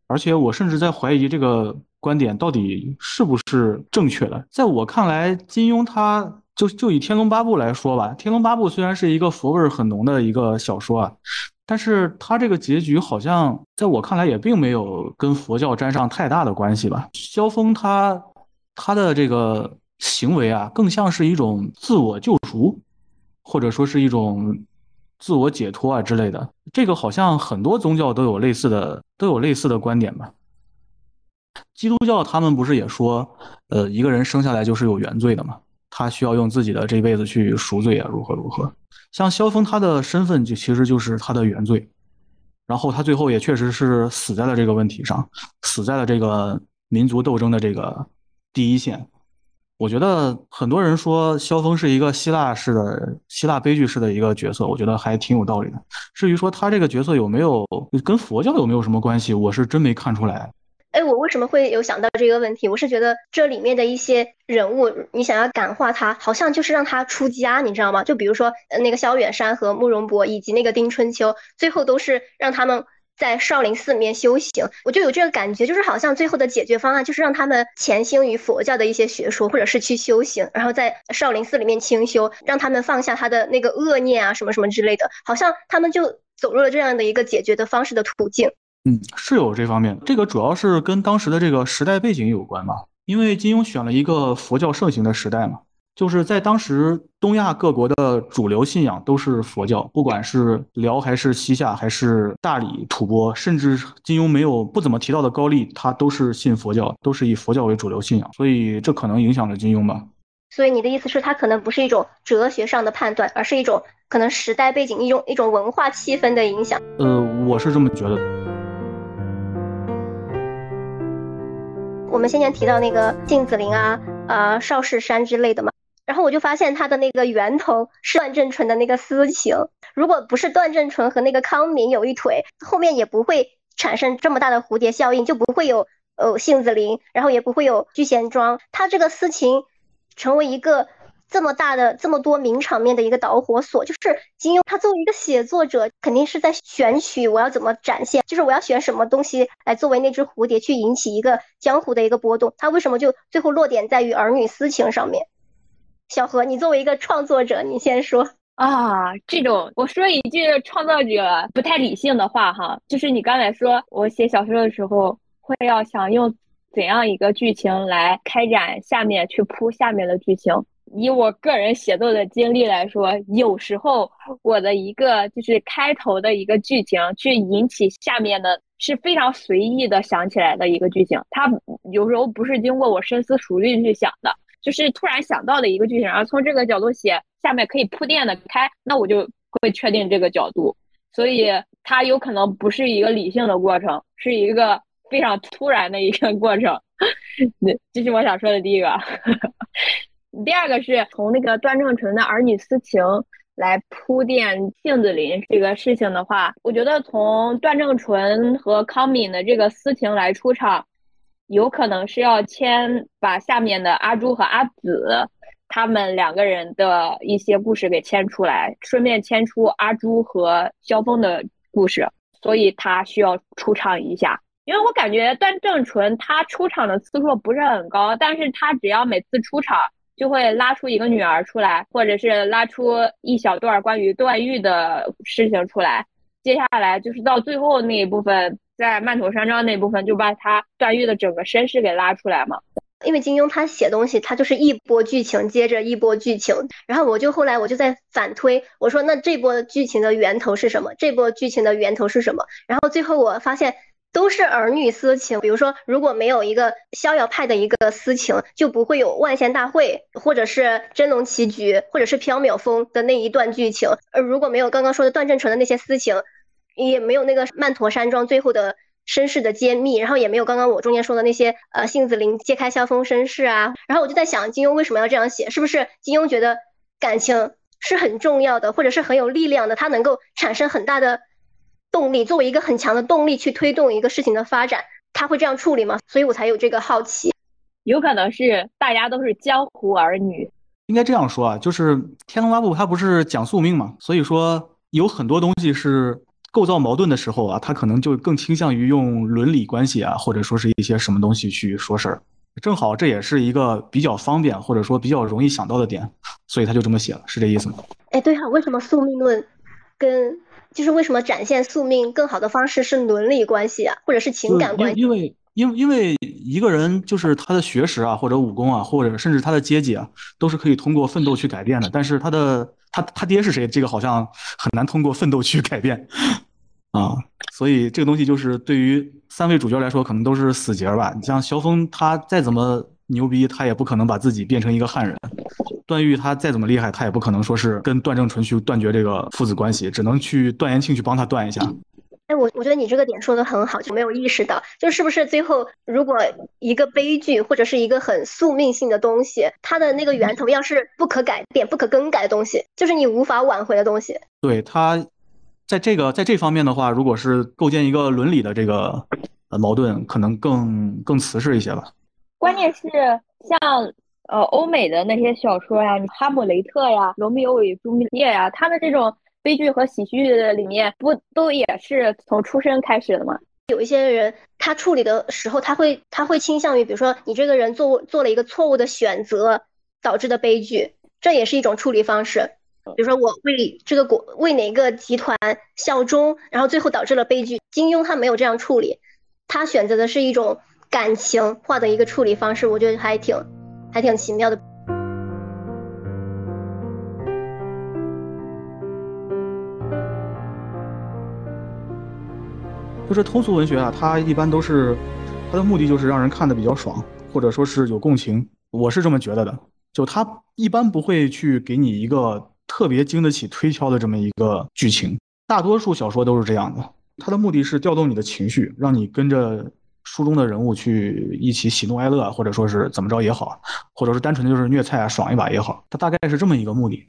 而且我甚至在怀疑这个。观点到底是不是正确的？在我看来，金庸他就就以《天龙八部》来说吧，《天龙八部》虽然是一个佛味很浓的一个小说啊，但是他这个结局好像在我看来也并没有跟佛教沾上太大的关系吧。萧峰他他的这个行为啊，更像是一种自我救赎，或者说是一种自我解脱啊之类的。这个好像很多宗教都有类似的都有类似的观点吧。基督教他们不是也说，呃，一个人生下来就是有原罪的吗？他需要用自己的这辈子去赎罪啊，如何如何。像萧峰，他的身份就其实就是他的原罪，然后他最后也确实是死在了这个问题上，死在了这个民族斗争的这个第一线。我觉得很多人说萧峰是一个希腊式的希腊悲剧式的一个角色，我觉得还挺有道理的。至于说他这个角色有没有跟佛教有没有什么关系，我是真没看出来。哎，我为什么会有想到这个问题？我是觉得这里面的一些人物，你想要感化他，好像就是让他出家，你知道吗？就比如说那个萧远山和慕容博，以及那个丁春秋，最后都是让他们。在少林寺里面修行，我就有这个感觉，就是好像最后的解决方案就是让他们潜心于佛教的一些学说，或者是去修行，然后在少林寺里面清修，让他们放下他的那个恶念啊，什么什么之类的，好像他们就走入了这样的一个解决的方式的途径。嗯，是有这方面的，这个主要是跟当时的这个时代背景有关吧，因为金庸选了一个佛教盛行的时代嘛。就是在当时，东亚各国的主流信仰都是佛教，不管是辽还是西夏，还是大理、吐蕃，甚至金庸没有不怎么提到的高丽，他都是信佛教，都是以佛教为主流信仰，所以这可能影响了金庸吧。所以你的意思是，他可能不是一种哲学上的判断，而是一种可能时代背景、一种一种文化气氛的影响。呃，我是这么觉得。我们先前提到那个杏子林啊，呃，少室山之类的嘛。然后我就发现它的那个源头是段正淳的那个私情，如果不是段正淳和那个康敏有一腿，后面也不会产生这么大的蝴蝶效应，就不会有呃杏子林，然后也不会有聚贤庄。他这个私情成为一个这么大的、这么多名场面的一个导火索，就是金庸他作为一个写作者，肯定是在选取我要怎么展现，就是我要选什么东西来作为那只蝴蝶去引起一个江湖的一个波动。他为什么就最后落点在于儿女私情上面？小何，你作为一个创作者，你先说啊。这种我说一句创作者不太理性的话哈，就是你刚才说我写小说的时候会要想用怎样一个剧情来开展下面去铺下面的剧情。以我个人写作的经历来说，有时候我的一个就是开头的一个剧情去引起下面的是非常随意的想起来的一个剧情，它有时候不是经过我深思熟虑去想的。就是突然想到的一个剧情，然后从这个角度写，下面可以铺垫的开，那我就会确定这个角度。所以它有可能不是一个理性的过程，是一个非常突然的一个过程。这是我想说的第一个。第二个是从那个段正淳的儿女私情来铺垫杏子林这个事情的话，我觉得从段正淳和康敏的这个私情来出场。有可能是要牵把下面的阿朱和阿紫他们两个人的一些故事给牵出来，顺便牵出阿朱和萧峰的故事，所以他需要出场一下。因为我感觉段正淳他出场的次数不是很高，但是他只要每次出场就会拉出一个女儿出来，或者是拉出一小段关于段誉的事情出来，接下来就是到最后那一部分。在曼陀山庄那部分，就把他段誉的整个身世给拉出来嘛。因为金庸他写东西，他就是一波剧情接着一波剧情。然后我就后来我就在反推，我说那这波剧情的源头是什么？这波剧情的源头是什么？然后最后我发现都是儿女私情。比如说，如果没有一个逍遥派的一个私情，就不会有万仙大会，或者是真龙棋局，或者是缥缈峰的那一段剧情。而如果没有刚刚说的段正淳的那些私情。也没有那个曼陀山庄最后的身世的揭秘，然后也没有刚刚我中间说的那些呃杏子林揭开萧峰身世啊，然后我就在想金庸为什么要这样写？是不是金庸觉得感情是很重要的，或者是很有力量的，它能够产生很大的动力，作为一个很强的动力去推动一个事情的发展，他会这样处理吗？所以我才有这个好奇。有可能是大家都是江湖儿女，应该这样说啊，就是《天龙八部》它不是讲宿命嘛，所以说有很多东西是。构造矛盾的时候啊，他可能就更倾向于用伦理关系啊，或者说是一些什么东西去说事儿。正好这也是一个比较方便或者说比较容易想到的点，所以他就这么写了，是这意思吗？哎，对啊，为什么宿命论跟就是为什么展现宿命更好的方式是伦理关系啊，或者是情感关系？因为因为因为一个人就是他的学识啊，或者武功啊，或者甚至他的阶级啊，都是可以通过奋斗去改变的。但是他的他他爹是谁？这个好像很难通过奋斗去改变。啊，所以这个东西就是对于三位主角来说，可能都是死结吧。你像萧峰，他再怎么牛逼，他也不可能把自己变成一个汉人。段誉他再怎么厉害，他也不可能说是跟段正淳去断绝这个父子关系，只能去段延庆去帮他断一下。哎，我我觉得你这个点说的很好，就没有意识到，就是不是最后如果一个悲剧或者是一个很宿命性的东西，它的那个源头要是不可改变、不可更改的东西，就是你无法挽回的东西。对他，在这个在这方面的话，如果是构建一个伦理的这个呃矛盾，可能更更瓷实一些吧。关键是像呃欧美的那些小说呀，你哈姆雷特呀，罗密欧与朱丽叶呀，他们这种。悲剧和喜剧的里面不都也是从出生开始的吗？有一些人他处理的时候，他会他会倾向于，比如说你这个人做做了一个错误的选择导致的悲剧，这也是一种处理方式。比如说我为这个国为哪个集团效忠，然后最后导致了悲剧。金庸他没有这样处理，他选择的是一种感情化的一个处理方式，我觉得还挺还挺奇妙的。就是通俗文学啊，它一般都是它的目的就是让人看的比较爽，或者说是有共情，我是这么觉得的。就它一般不会去给你一个特别经得起推敲的这么一个剧情，大多数小说都是这样的。它的目的是调动你的情绪，让你跟着书中的人物去一起喜怒哀乐，或者说是怎么着也好，或者是单纯的就是虐菜啊爽一把也好，它大概是这么一个目的，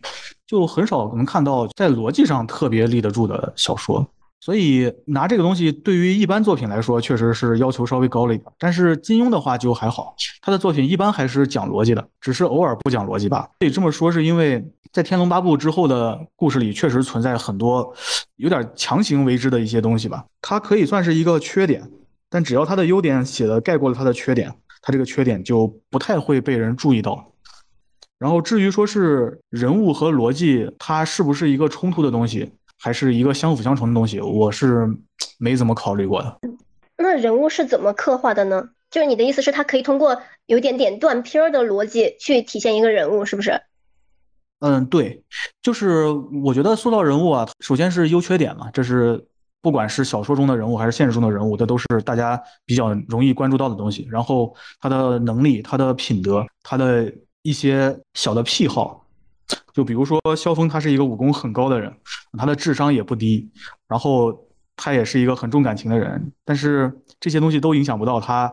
就很少能看到在逻辑上特别立得住的小说。所以拿这个东西对于一般作品来说，确实是要求稍微高了一点。但是金庸的话就还好，他的作品一般还是讲逻辑的，只是偶尔不讲逻辑罢了。可以这么说，是因为在《天龙八部》之后的故事里，确实存在很多有点强行为之的一些东西吧。它可以算是一个缺点，但只要他的优点写的盖过了他的缺点，他这个缺点就不太会被人注意到。然后至于说是人物和逻辑，它是不是一个冲突的东西？还是一个相辅相成的东西，我是没怎么考虑过的。那人物是怎么刻画的呢？就是你的意思是，他可以通过有点点断片儿的逻辑去体现一个人物，是不是？嗯，对，就是我觉得塑造人物啊，首先是优缺点嘛，这是不管是小说中的人物还是现实中的人物，这都是大家比较容易关注到的东西。然后他的能力、他的品德、他的一些小的癖好。就比如说萧峰，他是一个武功很高的人，他的智商也不低，然后他也是一个很重感情的人，但是这些东西都影响不到他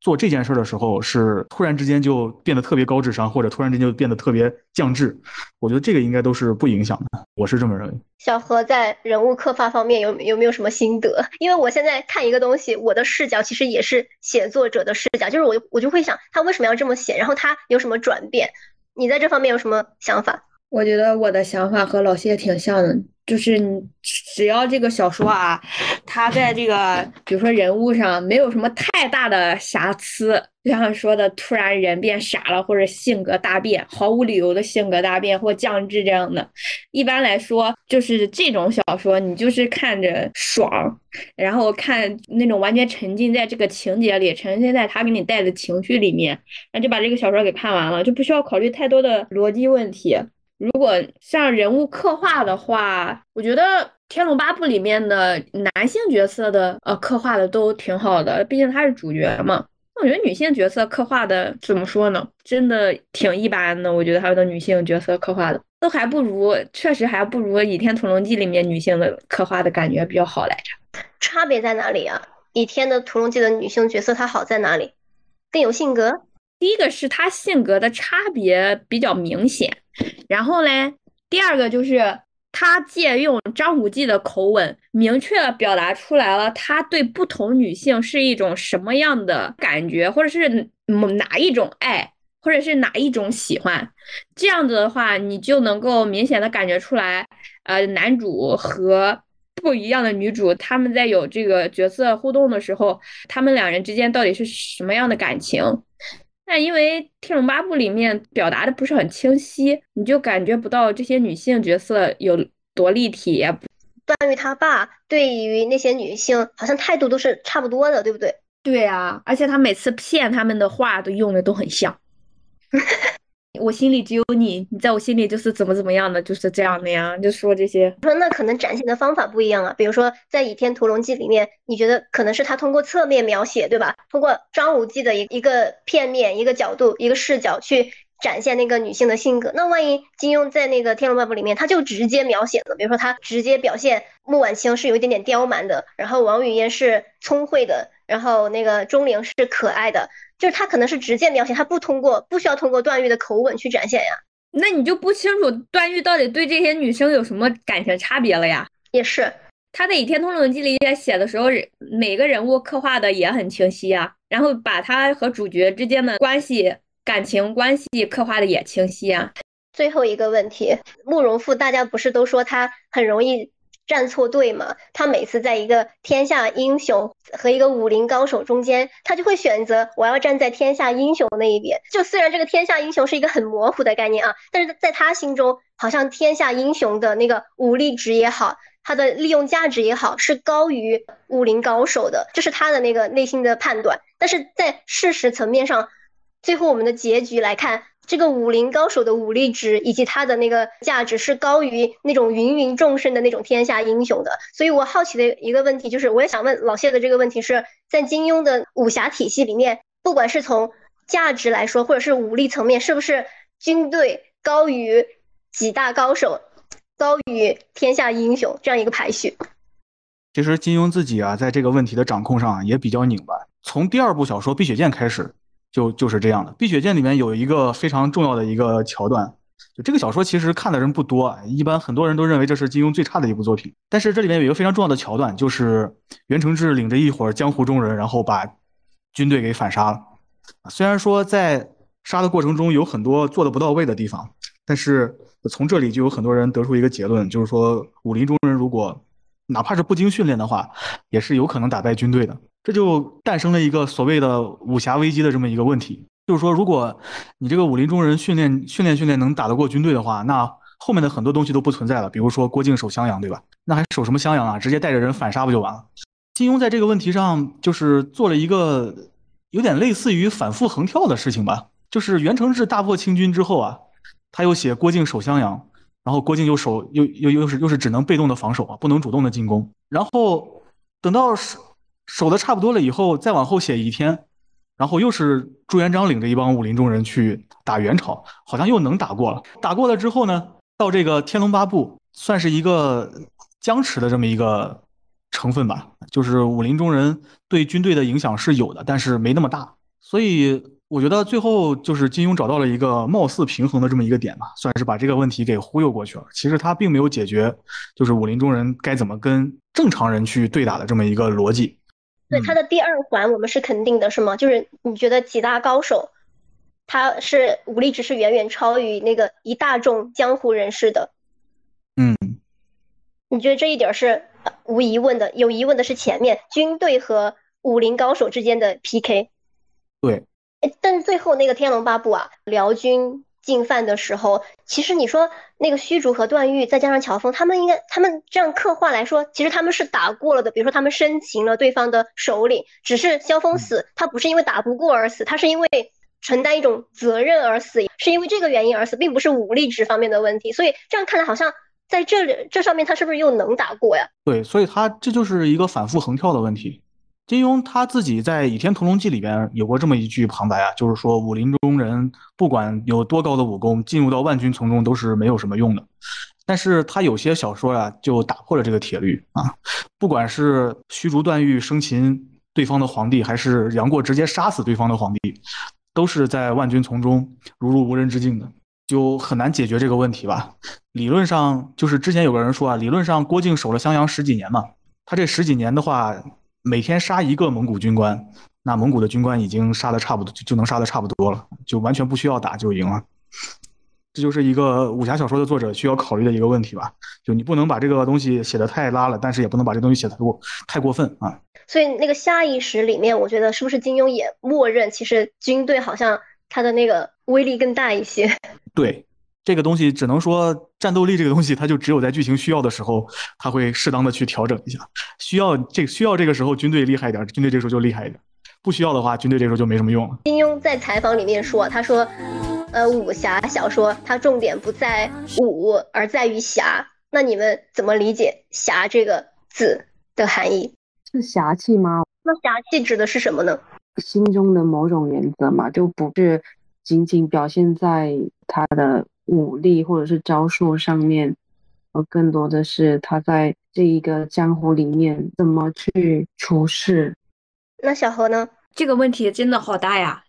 做这件事的时候，是突然之间就变得特别高智商，或者突然间就变得特别降智。我觉得这个应该都是不影响的，我是这么认为。小何在人物刻画方面有有没有什么心得？因为我现在看一个东西，我的视角其实也是写作者的视角，就是我我就会想他为什么要这么写，然后他有什么转变。你在这方面有什么想法？我觉得我的想法和老谢挺像的，就是你只要这个小说啊，它在这个比如说人物上没有什么太大的瑕疵，就像说的突然人变傻了，或者性格大变，毫无理由的性格大变或降智这样的，一般来说就是这种小说，你就是看着爽，然后看那种完全沉浸在这个情节里，沉浸在他给你带的情绪里面，那就把这个小说给看完了，就不需要考虑太多的逻辑问题。如果像人物刻画的话，我觉得《天龙八部》里面的男性角色的呃刻画的都挺好的，毕竟他是主角嘛。我觉得女性角色刻画的怎么说呢？真的挺一般的。我觉得还有的女性角色刻画的都还不如，确实还不如《倚天屠龙记》里面女性的刻画的感觉比较好来着。差别在哪里啊？《倚天的屠龙记》的女性角色她好在哪里？更有性格。第一个是她性格的差别比较明显。然后嘞，第二个就是他借用张无忌的口吻，明确表达出来了他对不同女性是一种什么样的感觉，或者是哪一种爱，或者是哪一种喜欢。这样子的话，你就能够明显的感觉出来，呃，男主和不一样的女主他们在有这个角色互动的时候，他们两人之间到底是什么样的感情。但因为《天龙八部》里面表达的不是很清晰，你就感觉不到这些女性角色有多立体。段誉他爸对于那些女性好像态度都是差不多的，对不对？对啊，而且他每次骗他们的话都用的都很像。我心里只有你，你在我心里就是怎么怎么样的，就是这样的呀，就说这些。说那可能展现的方法不一样啊，比如说在《倚天屠龙记》里面，你觉得可能是他通过侧面描写，对吧？通过张无忌的一一个片面、一个角度、一个视角去展现那个女性的性格。那万一金庸在那个《天龙八部》里面，他就直接描写了，比如说他直接表现穆婉清是有一点点刁蛮的，然后王语嫣是聪慧的，然后那个钟灵是可爱的，就是他可能是直接描写，他不通过不需要通过段誉的口吻去展现呀。那你就不清楚段誉到底对这些女生有什么感情差别了呀？也是，他在《倚天屠龙记》里也写的时候，每个人物刻画的也很清晰啊，然后把他和主角之间的关系、感情关系刻画的也清晰啊。最后一个问题，慕容复，大家不是都说他很容易？站错队嘛？他每次在一个天下英雄和一个武林高手中间，他就会选择我要站在天下英雄那一边。就虽然这个天下英雄是一个很模糊的概念啊，但是在他心中，好像天下英雄的那个武力值也好，他的利用价值也好，是高于武林高手的，这是他的那个内心的判断。但是在事实层面上，最后我们的结局来看。这个武林高手的武力值以及他的那个价值是高于那种芸芸众生的那种天下英雄的，所以我好奇的一个问题就是，我也想问老谢的这个问题是在金庸的武侠体系里面，不管是从价值来说，或者是武力层面，是不是军队高于几大高手，高于天下英雄这样一个排序？其实金庸自己啊，在这个问题的掌控上也比较拧巴，从第二部小说《碧血剑》开始。就就是这样的，《碧血剑》里面有一个非常重要的一个桥段，就这个小说其实看的人不多，一般很多人都认为这是金庸最差的一部作品。但是这里面有一个非常重要的桥段，就是袁承志领着一伙江湖中人，然后把军队给反杀了。虽然说在杀的过程中有很多做的不到位的地方，但是从这里就有很多人得出一个结论，就是说武林中人如果哪怕是不经训练的话，也是有可能打败军队的。这就诞生了一个所谓的武侠危机的这么一个问题，就是说，如果你这个武林中人训练训练训练能打得过军队的话，那后面的很多东西都不存在了。比如说郭靖守襄阳，对吧？那还守什么襄阳啊？直接带着人反杀不就完了？金庸在这个问题上就是做了一个有点类似于反复横跳的事情吧。就是袁承志大破清军之后啊，他又写郭靖守襄阳，然后郭靖又守又又又是又是只能被动的防守啊，不能主动的进攻。然后等到。守的差不多了以后，再往后写倚天，然后又是朱元璋领着一帮武林中人去打元朝，好像又能打过了。打过了之后呢，到这个《天龙八部》算是一个僵持的这么一个成分吧，就是武林中人对军队的影响是有的，但是没那么大。所以我觉得最后就是金庸找到了一个貌似平衡的这么一个点吧，算是把这个问题给忽悠过去了。其实他并没有解决，就是武林中人该怎么跟正常人去对打的这么一个逻辑。对他的第二环，我们是肯定的，是吗？就是你觉得几大高手，他是武力值是远远超于那个一大众江湖人士的。嗯，你觉得这一点是无疑问的？有疑问的是前面军队和武林高手之间的 PK。对。但是最后那个《天龙八部》啊，辽军。进犯的时候，其实你说那个虚竹和段誉，再加上乔峰，他们应该他们这样刻画来说，其实他们是打过了的。比如说他们生擒了对方的首领，只是萧峰死，他不是因为打不过而死，他是因为承担一种责任而死，是因为这个原因而死，并不是武力值方面的问题。所以这样看来，好像在这里这上面他是不是又能打过呀？对，所以他这就是一个反复横跳的问题。金庸他自己在《倚天屠龙记》里边有过这么一句旁白啊，就是说武林中人不管有多高的武功，进入到万军丛中都是没有什么用的。但是他有些小说啊，就打破了这个铁律啊，不管是虚竹断玉生擒对方的皇帝，还是杨过直接杀死对方的皇帝，都是在万军丛中如入无人之境的，就很难解决这个问题吧。理论上，就是之前有个人说啊，理论上郭靖守了襄阳十几年嘛，他这十几年的话。每天杀一个蒙古军官，那蒙古的军官已经杀的差不多，就能杀的差不多了，就完全不需要打就赢了。这就是一个武侠小说的作者需要考虑的一个问题吧？就你不能把这个东西写的太拉了，但是也不能把这东西写的过太过分啊。所以那个下意识里面，我觉得是不是金庸也默认，其实军队好像他的那个威力更大一些？对。这个东西只能说战斗力这个东西，它就只有在剧情需要的时候，它会适当的去调整一下。需要这需要这个时候军队厉害一点，军队这时候就厉害一点；不需要的话，军队这时候就没什么用了。金庸在采访里面说，他说，呃，武侠小说它重点不在武，而在于侠。那你们怎么理解“侠”这个字的含义？是侠气吗？那侠气指的是什么呢？心中的某种原则嘛，就不是。仅仅表现在他的武力或者是招数上面，而更多的是他在这一个江湖里面怎么去处事。那小何呢？这个问题真的好大呀。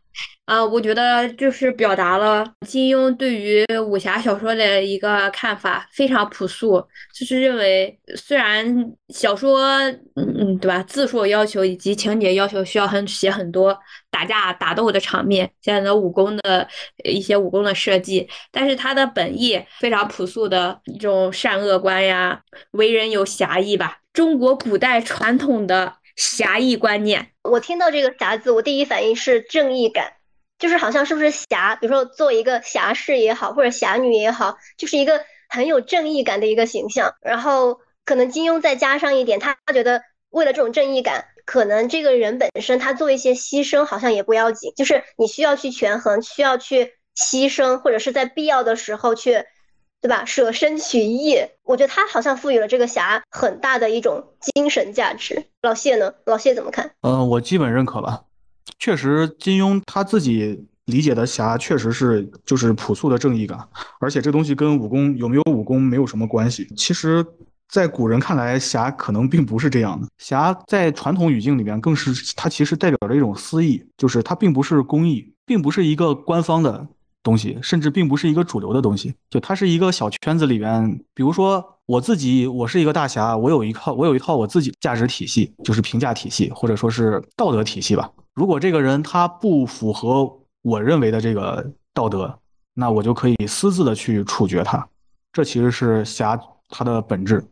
啊，我觉得就是表达了金庸对于武侠小说的一个看法，非常朴素，就是认为虽然小说，嗯嗯，对吧，字数要求以及情节要求需要很写很多打架打斗的场面，现在武功的一些武功的设计，但是他的本意非常朴素的一种善恶观呀，为人有侠义吧，中国古代传统的侠义观念。我听到这个“侠”字，我第一反应是正义感。就是好像是不是侠，比如说做一个侠士也好，或者侠女也好，就是一个很有正义感的一个形象。然后可能金庸再加上一点，他觉得为了这种正义感，可能这个人本身他做一些牺牲好像也不要紧，就是你需要去权衡，需要去牺牲，或者是在必要的时候去，对吧？舍身取义。我觉得他好像赋予了这个侠很大的一种精神价值。老谢呢？老谢怎么看？嗯，我基本认可吧。确实，金庸他自己理解的侠确实是就是朴素的正义感，而且这东西跟武功有没有武功没有什么关系。其实，在古人看来，侠可能并不是这样的。侠在传统语境里面，更是它其实代表着一种私义，就是它并不是公义，并不是一个官方的东西，甚至并不是一个主流的东西。就它是一个小圈子里边，比如说。我自己，我是一个大侠，我有一套，我有一套我自己价值体系，就是评价体系，或者说是道德体系吧。如果这个人他不符合我认为的这个道德，那我就可以私自的去处决他。这其实是侠他的本质。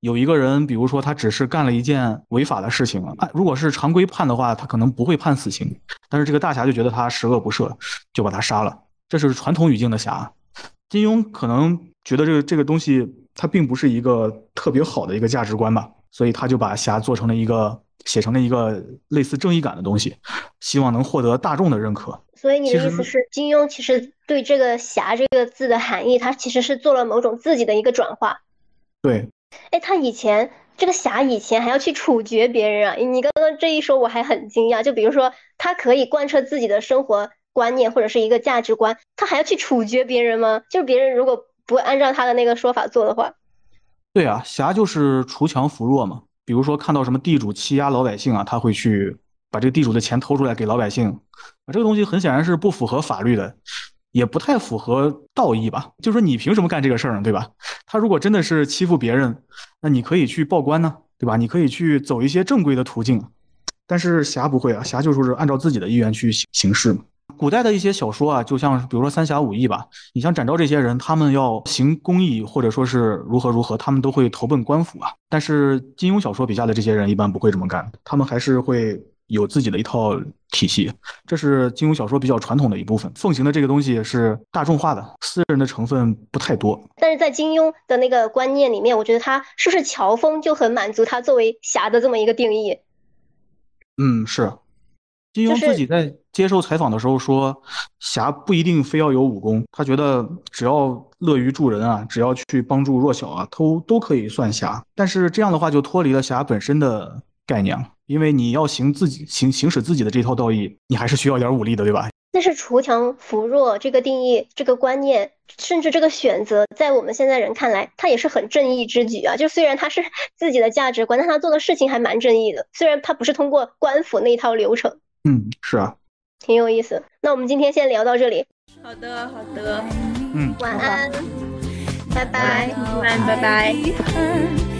有一个人，比如说他只是干了一件违法的事情，啊，如果是常规判的话，他可能不会判死刑，但是这个大侠就觉得他十恶不赦，就把他杀了。这是传统语境的侠。金庸可能觉得这个这个东西。它并不是一个特别好的一个价值观吧，所以他就把侠做成了一个写成了一个类似正义感的东西，希望能获得大众的认可。所以你的意思是，金庸其实对这个侠这个字的含义，他其实是做了某种自己的一个转化。对，哎，他以前这个侠以前还要去处决别人啊！你刚刚这一说，我还很惊讶。就比如说，他可以贯彻自己的生活观念或者是一个价值观，他还要去处决别人吗？就是别人如果。不按照他的那个说法做的话，对啊，侠就是锄强扶弱嘛。比如说看到什么地主欺压老百姓啊，他会去把这个地主的钱偷出来给老百姓啊。这个东西很显然是不符合法律的，也不太符合道义吧？就说你凭什么干这个事儿呢？对吧？他如果真的是欺负别人，那你可以去报官呢，对吧？你可以去走一些正规的途径。但是侠不会啊，侠就说是按照自己的意愿去行事嘛。古代的一些小说啊，就像比如说三侠五义吧，你像展昭这些人，他们要行公义或者说是如何如何，他们都会投奔官府啊。但是金庸小说笔下的这些人一般不会这么干，他们还是会有自己的一套体系，这是金庸小说比较传统的一部分。奉行的这个东西是大众化的，私人的成分不太多。但是在金庸的那个观念里面，我觉得他是不是乔峰就很满足他作为侠的这么一个定义？嗯，是。金庸自己在接受采访的时候说，侠不一定非要有武功，他觉得只要乐于助人啊，只要去帮助弱小啊，都都可以算侠。但是这样的话就脱离了侠本身的概念了，因为你要行自己行行使自己的这套道义，你还是需要一点武力的，对吧？但是锄强扶弱这个定义、这个观念，甚至这个选择，在我们现在人看来，他也是很正义之举啊。就虽然他是 自己的价值观，但他做的事情还蛮正义的。虽然他不是通过官府那一套流程。嗯，是啊，挺有意思。那我们今天先聊到这里。好的，好的。嗯，晚安，拜拜，晚安，拜拜。